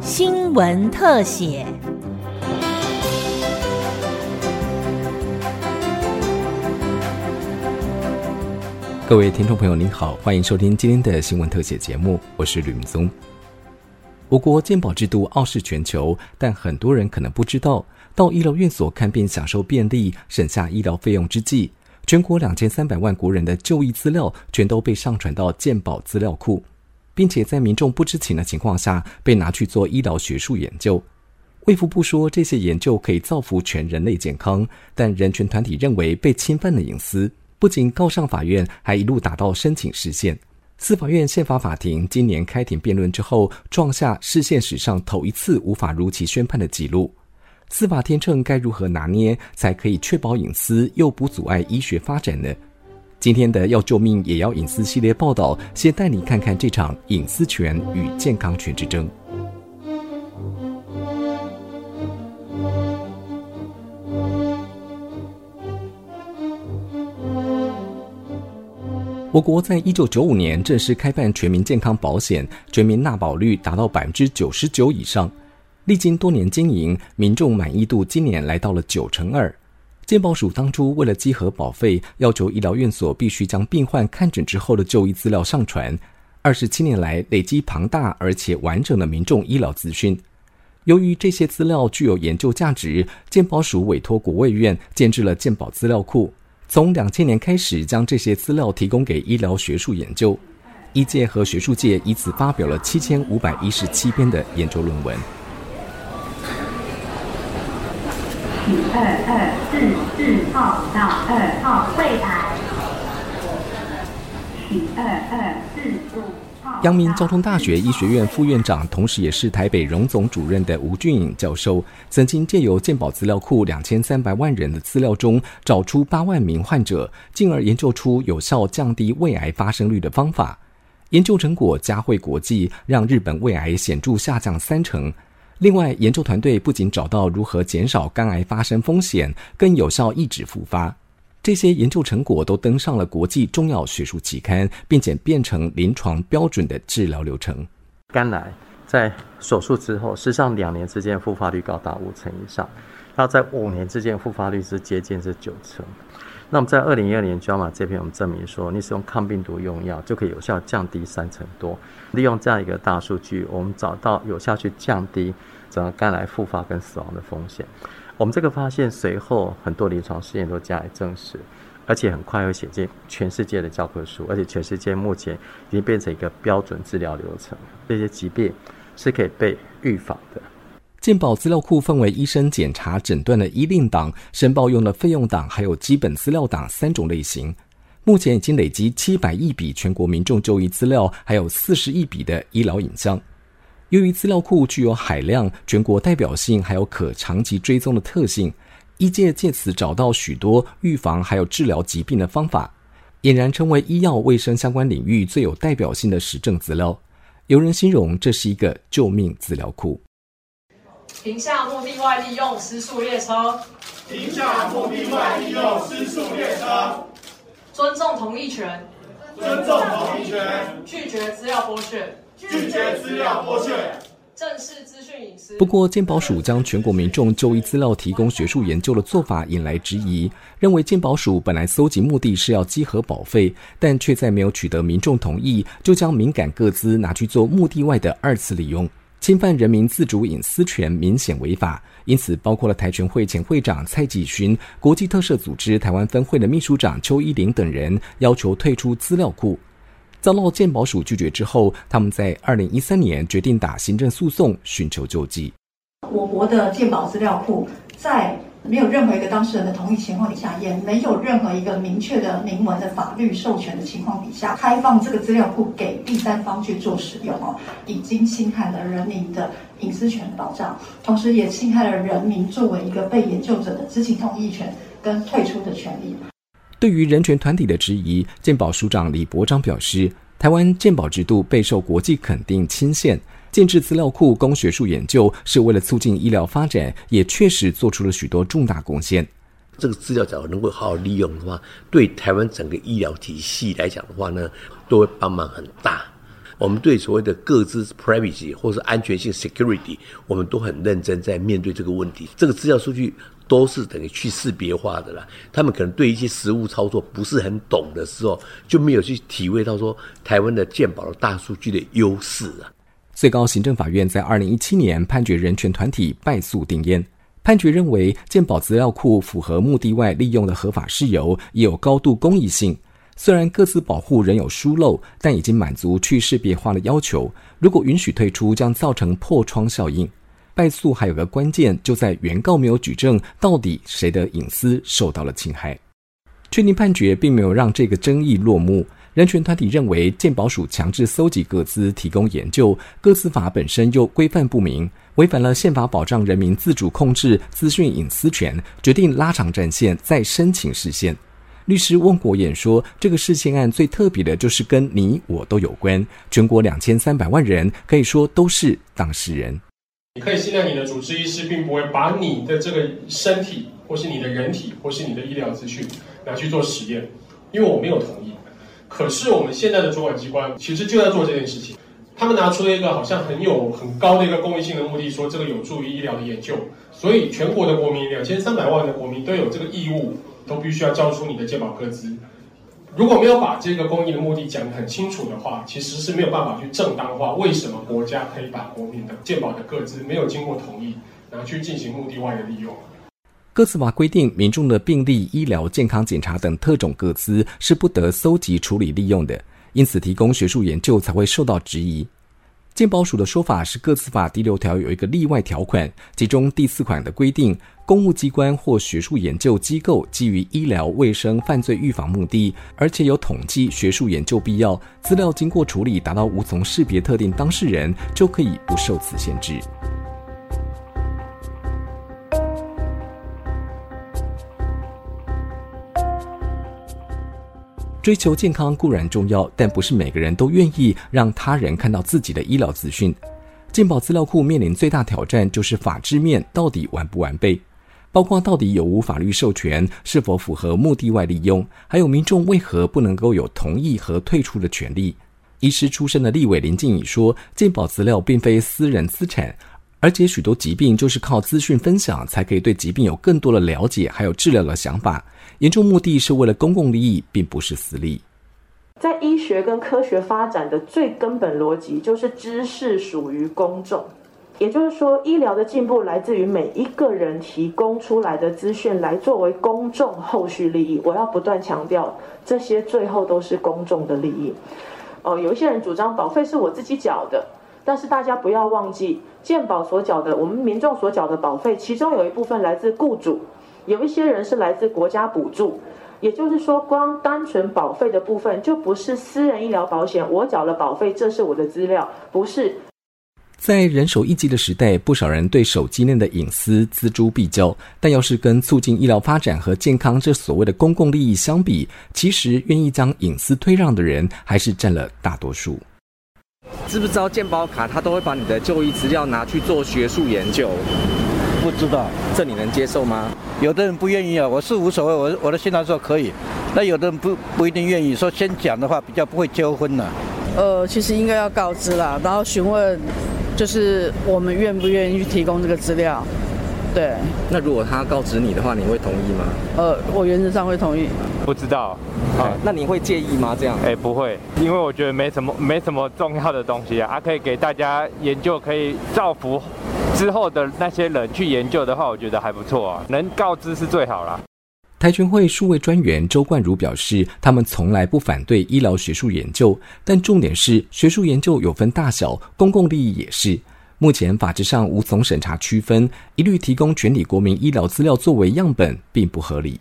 新闻特写。各位听众朋友，您好，欢迎收听今天的新闻特写节目，我是吕明宗。我国健保制度傲视全球，但很多人可能不知道，到医疗院所看病享受便利、省下医疗费用之际，全国两千三百万国人的就医资料全都被上传到健保资料库，并且在民众不知情的情况下被拿去做医疗学术研究。卫福部说，这些研究可以造福全人类健康，但人权团体认为被侵犯了隐私。不仅告上法院，还一路打到申请释宪。司法院宪法法庭今年开庭辩论之后，创下释宪史上头一次无法如期宣判的纪录。司法天秤该如何拿捏，才可以确保隐私又不阻碍医学发展呢？今天的要救命也要隐私系列报道，先带你看看这场隐私权与健康权之争。我国在一九九五年正式开办全民健康保险，全民纳保率达到百分之九十九以上。历经多年经营，民众满意度今年来到了九成二。健保署当初为了稽核保费，要求医疗院所必须将病患看诊之后的就医资料上传。二十七年来，累积庞大而且完整的民众医疗资讯。由于这些资料具有研究价值，健保署委托国卫院建制了健保资料库。从两千年开始，将这些资料提供给医疗学术研究，医界和学术界以此发表了七千五百一十七篇的研究论文。二二四四号到二号柜台。二二四五。阳明交通大学医学院副院长，同时也是台北荣总主任的吴俊颖教授，曾经借由健保资料库两千三百万人的资料中，找出八万名患者，进而研究出有效降低胃癌发生率的方法。研究成果佳惠国际，让日本胃癌显著下降三成。另外，研究团队不仅找到如何减少肝癌发生风险，更有效抑制复发。这些研究成果都登上了国际重要学术期刊，并且变成临床标准的治疗流程。肝癌在手术之后，事实上两年之间复发率高达五成以上，那在五年之间复发率是接近是九成。那么在二零一二年 JAMA 这篇，我们证明说，你使用抗病毒用药就可以有效降低三成多。利用这样一个大数据，我们找到有效去降低整个肝癌复发跟死亡的风险。我们这个发现随后很多临床试验都加以证实，而且很快会写进全世界的教科书，而且全世界目前已经变成一个标准治疗流程。这些疾病是可以被预防的。健保资料库分为医生检查诊断的医令档、申报用的费用档，还有基本资料档三种类型。目前已经累积七百亿笔全国民众就医资料，还有四十亿笔的医疗影像。由于资料库具有海量、全国代表性，还有可长期追踪的特性，医界借此找到许多预防还有治疗疾病的方法，俨然成为医药卫生相关领域最有代表性的实证资料。有人形容这是一个救命资料库。停下目的外利用失速列车。停下目的外利用失速列车。尊重同意权。尊重同意权。拒绝资料剥削。拒绝资料剥削，正视资讯隐私。不过，健保署将全国民众就医资料提供学术研究的做法引来质疑，认为健保署本来搜集目的是要稽核保费，但却在没有取得民众同意，就将敏感个资拿去做目的外的二次利用，侵犯人民自主隐私权，明显违法。因此，包括了台全会前会长蔡继勋、国际特赦组织台湾分会的秘书长邱依玲等人，要求退出资料库。遭到鉴保署拒绝之后，他们在二零一三年决定打行政诉讼，寻求救济。我国的鉴保资料库在没有任何一个当事人的同意情况底下，也没有任何一个明确的明文的法律授权的情况底下，开放这个资料库给第三方去做使用哦，已经侵害了人民的隐私权保障，同时也侵害了人民作为一个被研究者的知情同意权跟退出的权利。对于人权团体的质疑，健保署长李博章表示，台湾健保制度备受国际肯定亲宪，建制资料库供学术研究是为了促进医疗发展，也确实做出了许多重大贡献。这个资料假如能够好好利用的话，对台湾整个医疗体系来讲的话呢，都会帮忙很大。我们对所谓的各自 privacy 或是安全性 security，我们都很认真在面对这个问题。这个资料数据都是等于去识别化的啦。他们可能对一些实物操作不是很懂的时候，就没有去体会到说台湾的健保的大数据的优势啊。最高行政法院在二零一七年判决人权团体败诉定谳。判决认为，健保资料库符合目的外利用的合法事由，也有高度公益性。虽然各自保护仍有疏漏，但已经满足去识别化的要求。如果允许退出，将造成破窗效应。败诉还有个关键，就在原告没有举证到底谁的隐私受到了侵害。确定判决并没有让这个争议落幕。人权团体认为，鉴宝署强制搜集各资提供研究，各资法本身又规范不明，违反了宪法保障人民自主控制资讯隐私权，决定拉长战线，再申请视线。律师翁国演说，这个视线案最特别的就是跟你我都有关，全国两千三百万人可以说都是当事人。你可以信任你的主治医师，并不会把你的这个身体，或是你的人体，或是你的医疗资讯拿去做实验，因为我没有同意。可是我们现在的主管机关其实就在做这件事情，他们拿出了一个好像很有很高的一个公益性的目的，说这个有助于医疗的研究，所以全国的国民两千三百万的国民都有这个义务，都必须要交出你的健保个资。如果没有把这个公益的目的讲得很清楚的话，其实是没有办法去正当化为什么国家可以把国民的健保的个资没有经过同意，然后去进行目的外的利用。各自法规定，民众的病历、医疗、健康检查等特种各资是不得搜集、处理、利用的，因此提供学术研究才会受到质疑。健保署的说法是，各自法第六条有一个例外条款，其中第四款的规定，公务机关或学术研究机构基于医疗卫生、犯罪预防目的，而且有统计学术研究必要，资料经过处理达到无从识别特定当事人，就可以不受此限制。追求健康固然重要，但不是每个人都愿意让他人看到自己的医疗资讯。健保资料库面临最大挑战就是法制面到底完不完备，包括到底有无法律授权，是否符合目的外利用，还有民众为何不能够有同意和退出的权利。医师出身的立委林静怡说：“健保资料并非私人资产，而且许多疾病就是靠资讯分享才可以对疾病有更多的了解，还有治疗的想法。”研究目的是为了公共利益，并不是私利。在医学跟科学发展的最根本逻辑，就是知识属于公众。也就是说，医疗的进步来自于每一个人提供出来的资讯，来作为公众后续利益。我要不断强调，这些最后都是公众的利益。哦，有一些人主张保费是我自己缴的，但是大家不要忘记，健保所缴的，我们民众所缴的保费，其中有一部分来自雇主。有一些人是来自国家补助，也就是说，光单纯保费的部分就不是私人医疗保险，我缴了保费，这是我的资料，不是。在人手一机的时代，不少人对手机内的隐私锱铢必较，但要是跟促进医疗发展和健康这所谓的公共利益相比，其实愿意将隐私推让的人还是占了大多数。知不知道健保卡他都会把你的就医资料拿去做学术研究？不知道，这你能接受吗？有的人不愿意啊，我是无所谓，我我的心态说可以，那有的人不不一定愿意，说先讲的话比较不会纠纷呢。呃，其实应该要告知啦，然后询问，就是我们愿不愿意去提供这个资料。对。那如果他告知你的话，你会同意吗？呃，我原则上会同意。不知道。好，那你会介意吗？这样？哎，不会，因为我觉得没什么没什么重要的东西啊，可以给大家研究，可以造福。之后的那些人去研究的话，我觉得还不错啊，能告知是最好了。台全会数位专员周冠如表示，他们从来不反对医疗学术研究，但重点是学术研究有分大小，公共利益也是。目前法制上无从审查区分，一律提供全体国民医疗资料作为样本，并不合理。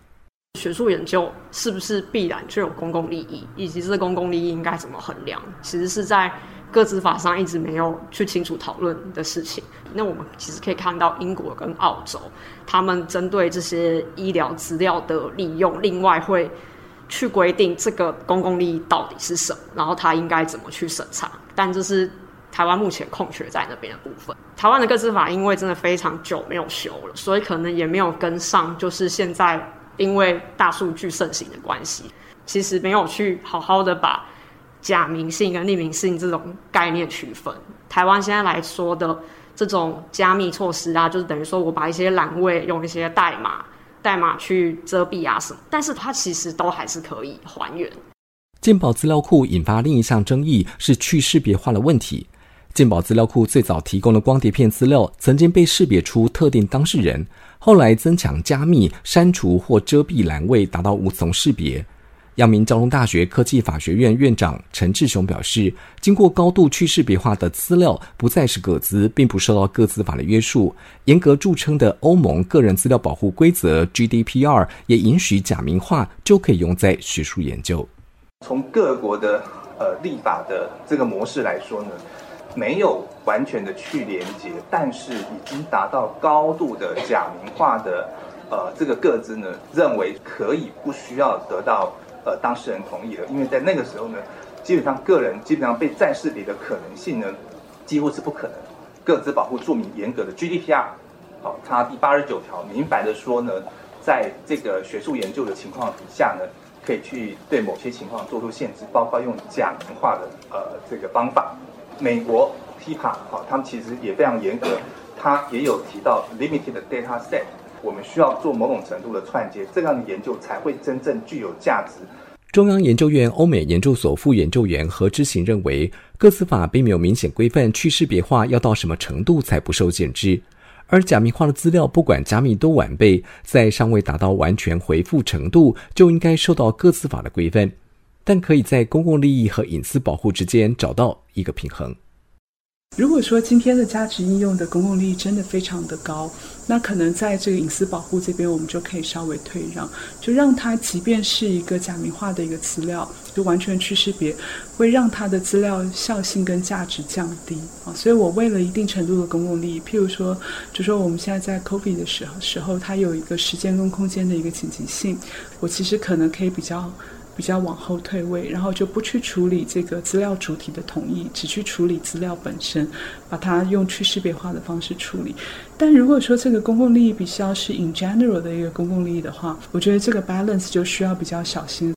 学术研究是不是必然就有公共利益，以及这公共利益应该怎么衡量，其实是在。各自法上一直没有去清楚讨论的事情，那我们其实可以看到英国跟澳洲，他们针对这些医疗资料的利用，另外会去规定这个公共利益到底是什么，然后他应该怎么去审查。但这是台湾目前空缺在那边的部分。台湾的各自法因为真的非常久没有修了，所以可能也没有跟上，就是现在因为大数据盛行的关系，其实没有去好好的把。假名性跟匿名性这种概念区分。台湾现在来说的这种加密措施啊，就是等于说我把一些栏位用一些代码代码去遮蔽啊什么，但是它其实都还是可以还原。健保资料库引发另一项争议是去识别化的问题。健保资料库最早提供的光碟片资料曾经被识别出特定当事人，后来增强加密、删除或遮蔽栏位，达到无从识别。阳明交通大学科技法学院院长陈志雄表示，经过高度去识别化的资料不再是个资，并不受到个资法的约束。严格著称的欧盟个人资料保护规则 GDPR 也允许假名化就可以用在学术研究。从各国的呃立法的这个模式来说呢，没有完全的去连接，但是已经达到高度的假名化的呃这个各自呢，认为可以不需要得到呃当事人同意了，因为在那个时候呢，基本上个人基本上被再识别的可能性呢，几乎是不可能。各自保护著名严格的 GDPR，好，它第八十九条明白的说呢，在这个学术研究的情况底下呢。可以去对某些情况做出限制，包括用假名化的呃这个方法。美国 TIPA 好，他们其实也非常严格，他也有提到 limited data set，我们需要做某种程度的串接，这样的研究才会真正具有价值。中央研究院欧美研究所副研究员何之行认为，各司法并没有明显规范去识别化要到什么程度才不受限制。而假密化的资料，不管加密多完备，在尚未达到完全回复程度，就应该受到各自法的规范，但可以在公共利益和隐私保护之间找到一个平衡。如果说今天的价值应用的公共利益真的非常的高，那可能在这个隐私保护这边，我们就可以稍微退让，就让它即便是一个假名化的一个资料，就完全去识别，会让它的资料效性跟价值降低啊。所以我为了一定程度的公共利益，譬如说，就说我们现在在 COVID 的时候，时候它有一个时间跟空间的一个紧急性，我其实可能可以比较。比较往后退位，然后就不去处理这个资料主体的同意，只去处理资料本身，把它用去识别化的方式处理。但如果说这个公共利益比较是 in general 的一个公共利益的话，我觉得这个 balance 就需要比较小心。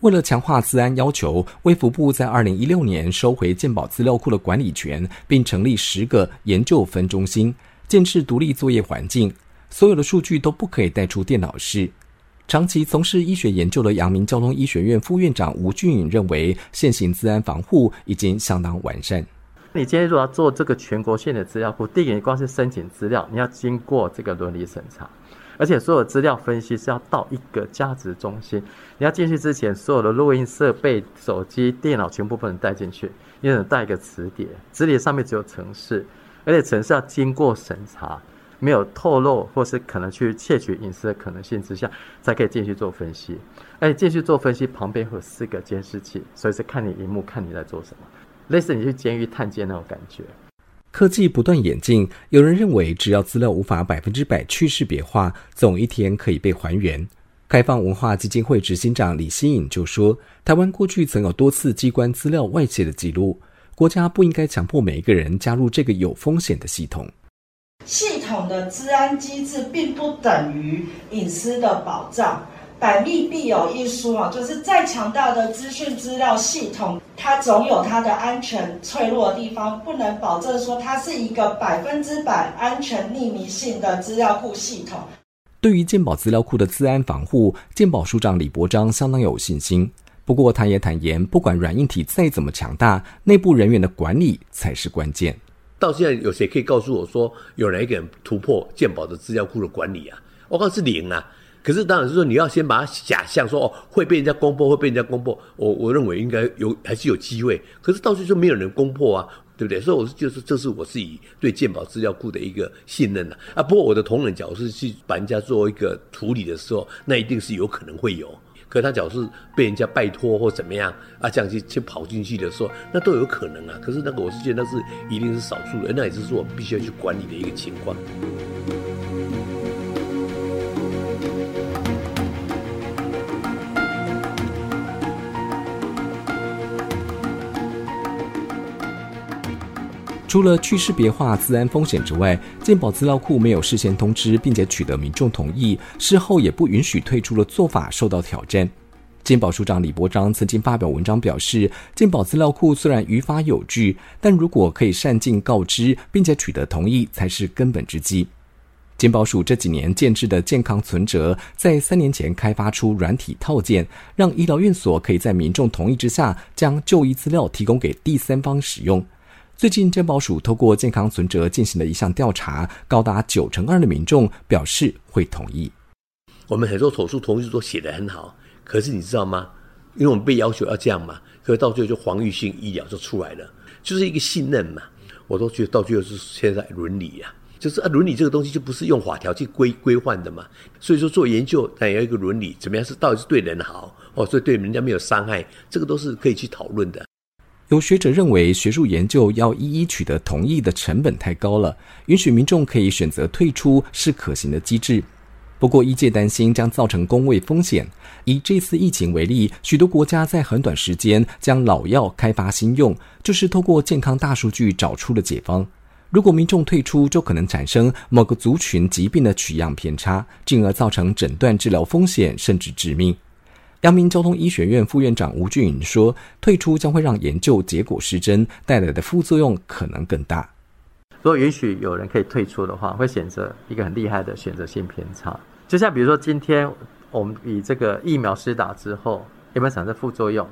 为了强化治安要求，卫福部在二零一六年收回健保资料库的管理权，并成立十个研究分中心，建设独立作业环境，所有的数据都不可以带出电脑室。长期从事医学研究的阳明交通医学院副院长吴俊颖认为，现行治安防护已经相当完善。你今天如果要做这个全国性的资料库，第一你光是申请资料，你要经过这个伦理审查，而且所有资料分析是要到一个价值中心。你要进去之前，所有的录音设备、手机、电脑全部不能带进去，你只能带一个磁碟，磁碟上面只有程式，而且程式要经过审查。没有透露或是可能去窃取隐私的可能性之下，才可以进去做分析。而且进去做分析，旁边会有四个监视器，所以是看你荧幕，看你在做什么，类似你去监狱探监那种感觉。科技不断演进，有人认为，只要资料无法百分之百去识别化，总一天可以被还原。开放文化基金会执行长李新颖就说：“台湾过去曾有多次机关资料外泄的记录，国家不应该强迫每一个人加入这个有风险的系统。”系统的治安机制并不等于隐私的保障，百密必有一疏啊，就是再强大的资讯资料系统，它总有它的安全脆弱的地方，不能保证说它是一个百分之百安全匿名性的资料库系统。对于健保资料库的治安防护，健保署长李伯章相当有信心。不过他也坦言，不管软硬体再怎么强大，内部人员的管理才是关键。到现在有谁可以告诉我说有哪一个人突破鉴宝的资料库的管理啊？我告诉是零啊。可是当然是说你要先把它假象说哦会被人家攻破，会被人家攻破。我我认为应该有还是有机会。可是到最后没有人攻破啊，对不对？所以我是就是这是我自己对鉴宝资料库的一个信任了啊。不过我的同仁角是去把人家做一个处理的时候，那一定是有可能会有。可他假如是被人家拜托或怎么样啊，这样去去跑进去的时候，那都有可能啊。可是那个我是觉得那是一定是少数的，那也是说我必须要去管理的一个情况。除了去识别化自安风险之外，健保资料库没有事先通知并且取得民众同意，事后也不允许退出的做法受到挑战。健保署长李伯章曾经发表文章表示，健保资料库虽然于法有据，但如果可以善尽告知，并且取得同意，才是根本之基。健保署这几年建制的健康存折，在三年前开发出软体套件，让医疗院所可以在民众同意之下，将就医资料提供给第三方使用。最近，健保署透过健康存折进行了一项调查，高达九成二的民众表示会同意。我们很多手术同意书都写得很好。可是你知道吗？因为我们被要求要这样嘛，可是到最后就防御性医疗就出来了，就是一个信任嘛。我都觉得到最后是现在伦理呀，就是啊，伦理这个东西就不是用法条去规规范的嘛。所以说做研究，但要一个伦理，怎么样是到底是对人好哦，所以对人家没有伤害，这个都是可以去讨论的。有学者认为，学术研究要一一取得同意的成本太高了，允许民众可以选择退出是可行的机制。不过，医界担心将造成公卫风险。以这次疫情为例，许多国家在很短时间将老药开发新用，就是透过健康大数据找出了解方。如果民众退出，就可能产生某个族群疾病的取样偏差，进而造成诊断治疗风险甚至致命。阳明交通医学院副院长吴俊颖说：“退出将会让研究结果失真，带来的副作用可能更大。”如果允许有人可以退出的话，会选择一个很厉害的选择性偏差。就像比如说，今天我们以这个疫苗施打之后有没有产生副作用？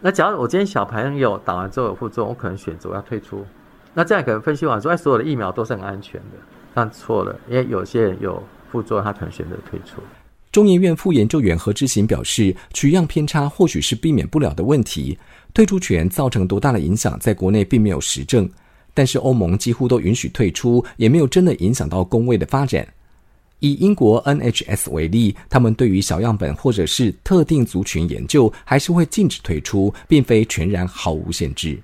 那假如我今天小朋友打完之后有副作用，我可能选择要退出。那这样可能分析完说，哎，所有的疫苗都是很安全的，但错了，因为有些人有副作用，他可能选择退出。中研院副研究员何志行表示，取样偏差或许是避免不了的问题，退出权造成多大的影响，在国内并没有实证。但是欧盟几乎都允许退出，也没有真的影响到工位的发展。以英国 NHS 为例，他们对于小样本或者是特定族群研究，还是会禁止退出，并非全然毫无限制。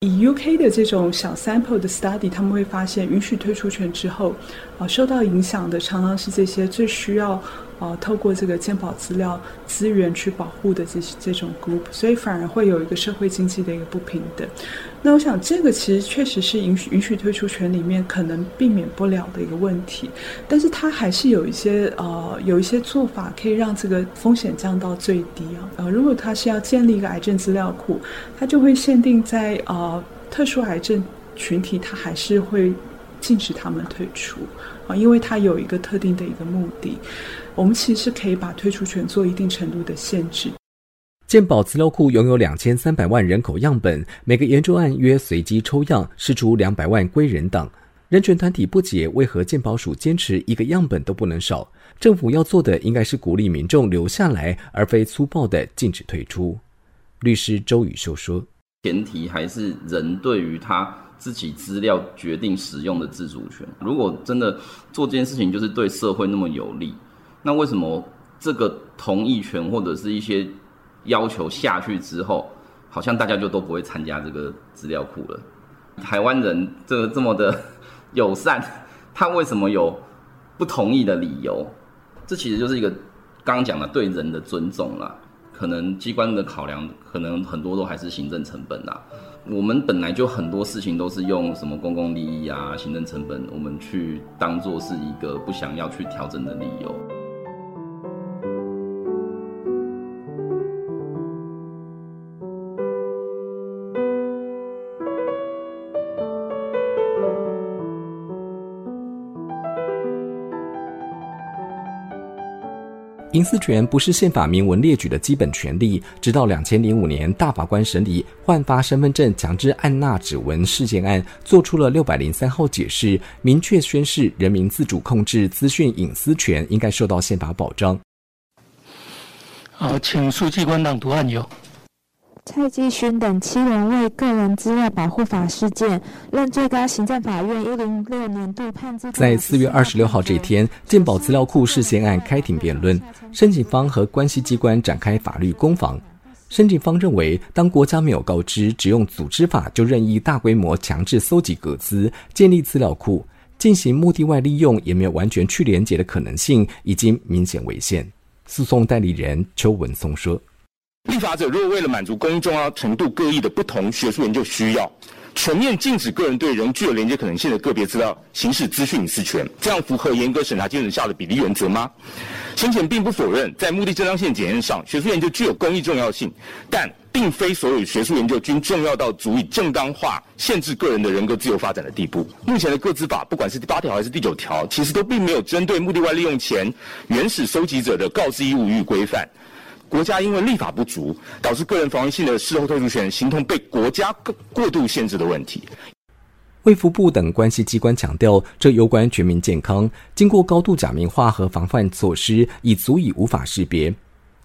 以 UK 的这种小 sample 的 study，他们会发现，允许退出权之后，啊，受到影响的常常是这些最需要。呃，透过这个健保资料资源去保护的这这种 group，所以反而会有一个社会经济的一个不平等。那我想，这个其实确实是允许允许退出权里面可能避免不了的一个问题，但是它还是有一些呃有一些做法可以让这个风险降到最低啊。呃，如果它是要建立一个癌症资料库，它就会限定在呃特殊癌症群体，它还是会禁止他们退出啊，因为它有一个特定的一个目的。我们其实可以把退出权做一定程度的限制。健保资料库拥有两千三百万人口样本，每个研究案约随机抽样，试出两百万归人党。人权团体不解为何健保署坚持一个样本都不能少。政府要做的应该是鼓励民众留下来，而非粗暴的禁止退出。律师周宇秀说：“前提还是人对于他自己资料决定使用的自主权。如果真的做这件事情，就是对社会那么有利。”那为什么这个同意权或者是一些要求下去之后，好像大家就都不会参加这个资料库了？台湾人这个这么的友善，他为什么有不同意的理由？这其实就是一个刚刚讲的对人的尊重啦。可能机关的考量，可能很多都还是行政成本啦。我们本来就很多事情都是用什么公共利益啊、行政成本，我们去当做是一个不想要去调整的理由。隐私权不是宪法明文列举的基本权利。直到两千零五年，大法官审理换发身份证强制按捺指纹事件案，做出了六百零三号解释，明确宣示人民自主控制资讯隐私权应该受到宪法保障。好，请书记官朗读案由。蔡继勋等七人为个人资料保护法事件，任最高行政法院一零六年度判决。在四月二十六号这一天，鉴保资料库事件案开庭辩论，申请方和关系机关展开法律攻防。申请方认为，当国家没有告知，只用组织法就任意大规模强制搜集各资、建立资料库、进行目的外利用，也没有完全去连结的可能性，已经明显违宪。诉讼代理人邱文松说。立法者若为了满足公众啊程度各异的不同学术研究需要，全面禁止个人对仍具有连接可能性的个别资料行使资讯隐私权，这样符合严格审查基准下的比例原则吗？先前并不否认，在目的正当性检验上，学术研究具有公益重要性，但并非所有学术研究均重要到足以正当化限制个人的人格自由发展的地步。目前的个资法，不管是第八条还是第九条，其实都并没有针对目的外利用前原始收集者的告知义务予以规范。国家因为立法不足，导致个人防御性的事后退出权形同被国家过度限制的问题。卫福部等关系机关强调，这有关全民健康，经过高度假名化和防范措施，已足以无法识别。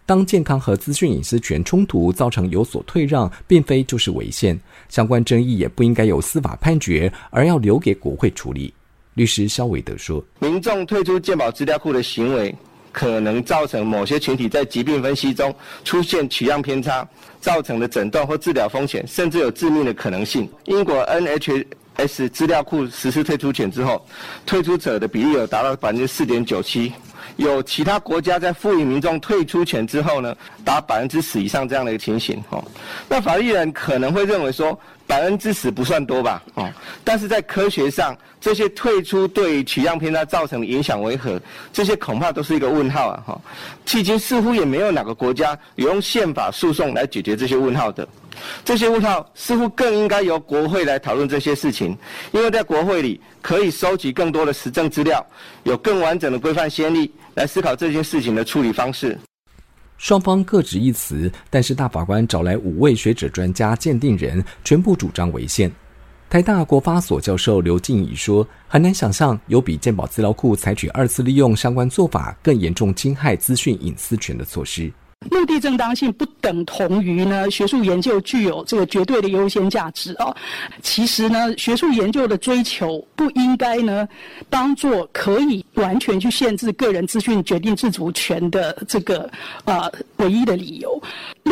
当健康和资讯隐私权冲突造成有所退让，并非就是违宪，相关争议也不应该由司法判决，而要留给国会处理。律师肖伟德说：“民众退出健保资料库的行为，可能造成某些群体在疾病分析中出现取样偏差，造成的诊断或治疗风险，甚至有致命的可能性。英国 NH。” S 资料库实施退出权之后，退出者的比例有达到百分之四点九七。有其他国家在赋予民众退出权之后呢，达百分之十以上这样的一个情形哦。那法律人可能会认为说，百分之十不算多吧哦。但是在科学上，这些退出对取样偏差造成的影响为何？这些恐怕都是一个问号啊哈。迄今似乎也没有哪个国家有用宪法诉讼来解决这些问号的。这些问号似乎更应该由国会来讨论这些事情，因为在国会里可以收集更多的实证资料，有更完整的规范先例来思考这件事情的处理方式。双方各执一词，但是大法官找来五位学者专家鉴定人，全部主张违宪。台大国发所教授刘静怡说：“很难想象有比健保资料库采取二次利用相关做法更严重侵害资讯隐私权的措施。”目的正当性不等同于呢学术研究具有这个绝对的优先价值啊。其实呢，学术研究的追求不应该呢当做可以完全去限制个人资讯决定自主权的这个呃唯一的理由。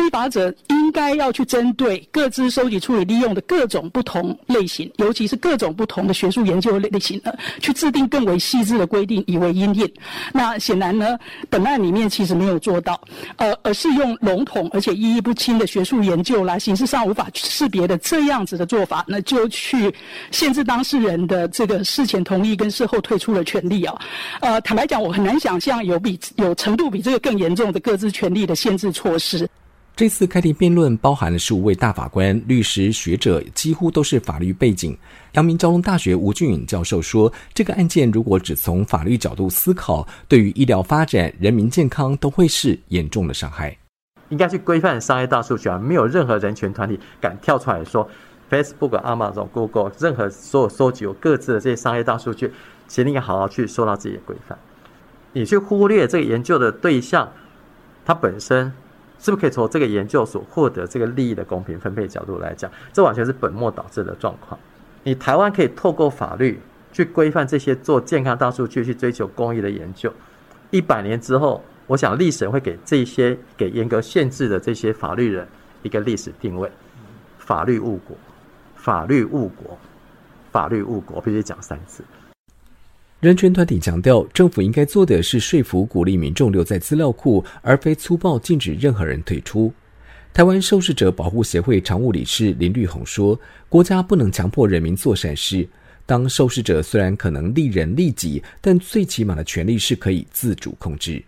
立法者应该要去针对各自收集、处理、利用的各种不同类型，尤其是各种不同的学术研究类型呢，去制定更为细致的规定以为因应。那显然呢，本案里面其实没有做到，呃。而是用笼统而且意义不清的学术研究来形式上无法识别的这样子的做法，那就去限制当事人的这个事前同意跟事后退出的权利啊。呃，坦白讲，我很难想象有比有程度比这个更严重的各自权利的限制措施。这次开庭辩论包含了十五位大法官、律师、学者，几乎都是法律背景。阳明交通大学吴俊颖教授说：“这个案件如果只从法律角度思考，对于医疗发展、人民健康都会是严重的伤害。应该去规范商业大数据啊！没有任何人权团体敢跳出来说，Facebook、Amazon、Google 任何所有收集有各自的这些商业大数据，其实应该好好去说到自己的规范。你去忽略这个研究的对象，它本身是不是可以从这个研究所获得这个利益的公平分配角度来讲，这完全是本末倒置的状况。”你台湾可以透过法律去规范这些做健康大数据、去追求公益的研究。一百年之后，我想历史会给这些给严格限制的这些法律人一个历史定位：法律误国，法律误国，法律误国，必须讲三次。人权团体强调，政府应该做的是说服、鼓励民众留在资料库，而非粗暴禁止任何人退出。台湾受试者保护协会常务理事林绿红说：“国家不能强迫人民做善事。当受试者虽然可能利人利己，但最起码的权利是可以自主控制。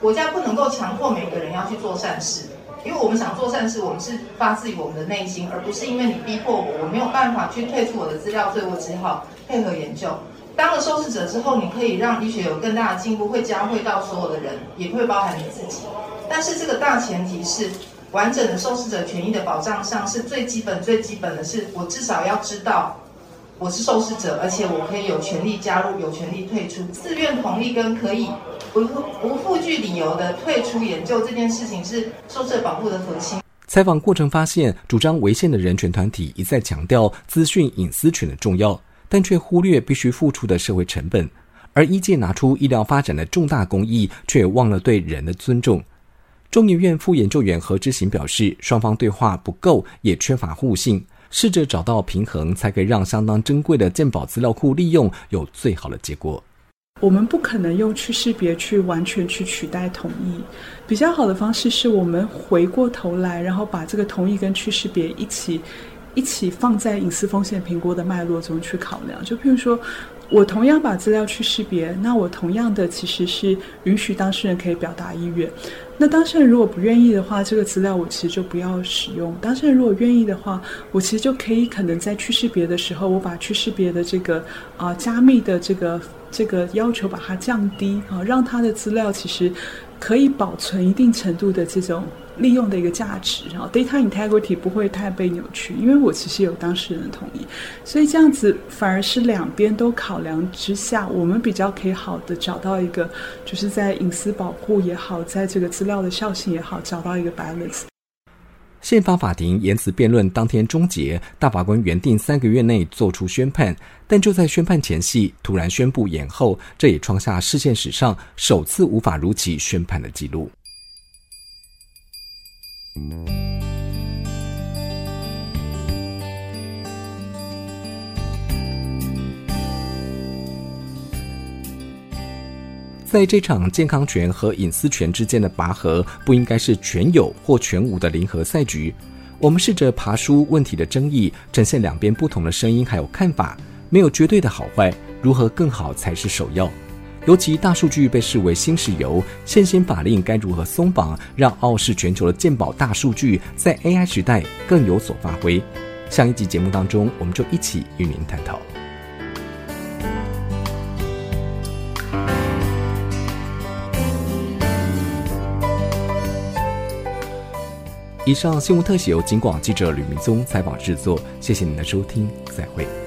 国家不能够强迫每个人要去做善事，因为我们想做善事，我们是发自于我们的内心，而不是因为你逼迫我，我没有办法去退出我的资料，所以我只好配合研究。当了受试者之后，你可以让医学有更大的进步，会教会到所有的人，也会包含你自己。但是这个大前提是。”完整的受试者权益的保障上是最基本、最基本的是，我至少要知道我是受试者，而且我可以有权利加入、有权利退出。自愿同意跟可以不不附具理由的退出研究这件事情是受试者保护的核心。采访过程发现，主张违宪的人权团体一再强调资讯隐私权的重要，但却忽略必须付出的社会成本；而医界拿出医疗发展的重大公益，却忘了对人的尊重。中研院副研究员何之行表示，双方对话不够，也缺乏互信，试着找到平衡，才可以让相当珍贵的鉴宝资料库利用有最好的结果。我们不可能用去识别去完全去取代同意，比较好的方式是我们回过头来，然后把这个同意跟去识别一起一起放在隐私风险评估的脉络中去考量。就譬如说，我同样把资料去识别，那我同样的其实是允许当事人可以表达意愿。那当事人如果不愿意的话，这个资料我其实就不要使用。当事人如果愿意的话，我其实就可以可能在去识别的时候，我把去识别的这个啊加密的这个这个要求把它降低啊，让他的资料其实可以保存一定程度的这种。利用的一个价值，然后 data integrity 不会太被扭曲，因为我其实有当事人的同意，所以这样子反而是两边都考量之下，我们比较可以好的找到一个，就是在隐私保护也好，在这个资料的效性也好，找到一个 balance。宪法法庭言辞辩论当天终结，大法官原定三个月内作出宣判，但就在宣判前夕突然宣布延后，这也创下事件史上首次无法如期宣判的记录。在这场健康权和隐私权之间的拔河，不应该是全有或全无的零和赛局。我们试着爬出问题的争议，呈现两边不同的声音还有看法，没有绝对的好坏，如何更好才是首要。尤其大数据被视为新石油，现行法令该如何松绑，让傲视全球的鉴宝大数据在 AI 时代更有所发挥？下一集节目当中，我们就一起与您探讨。以上新闻特写由金广记者吕明宗采访制作，谢谢您的收听，再会。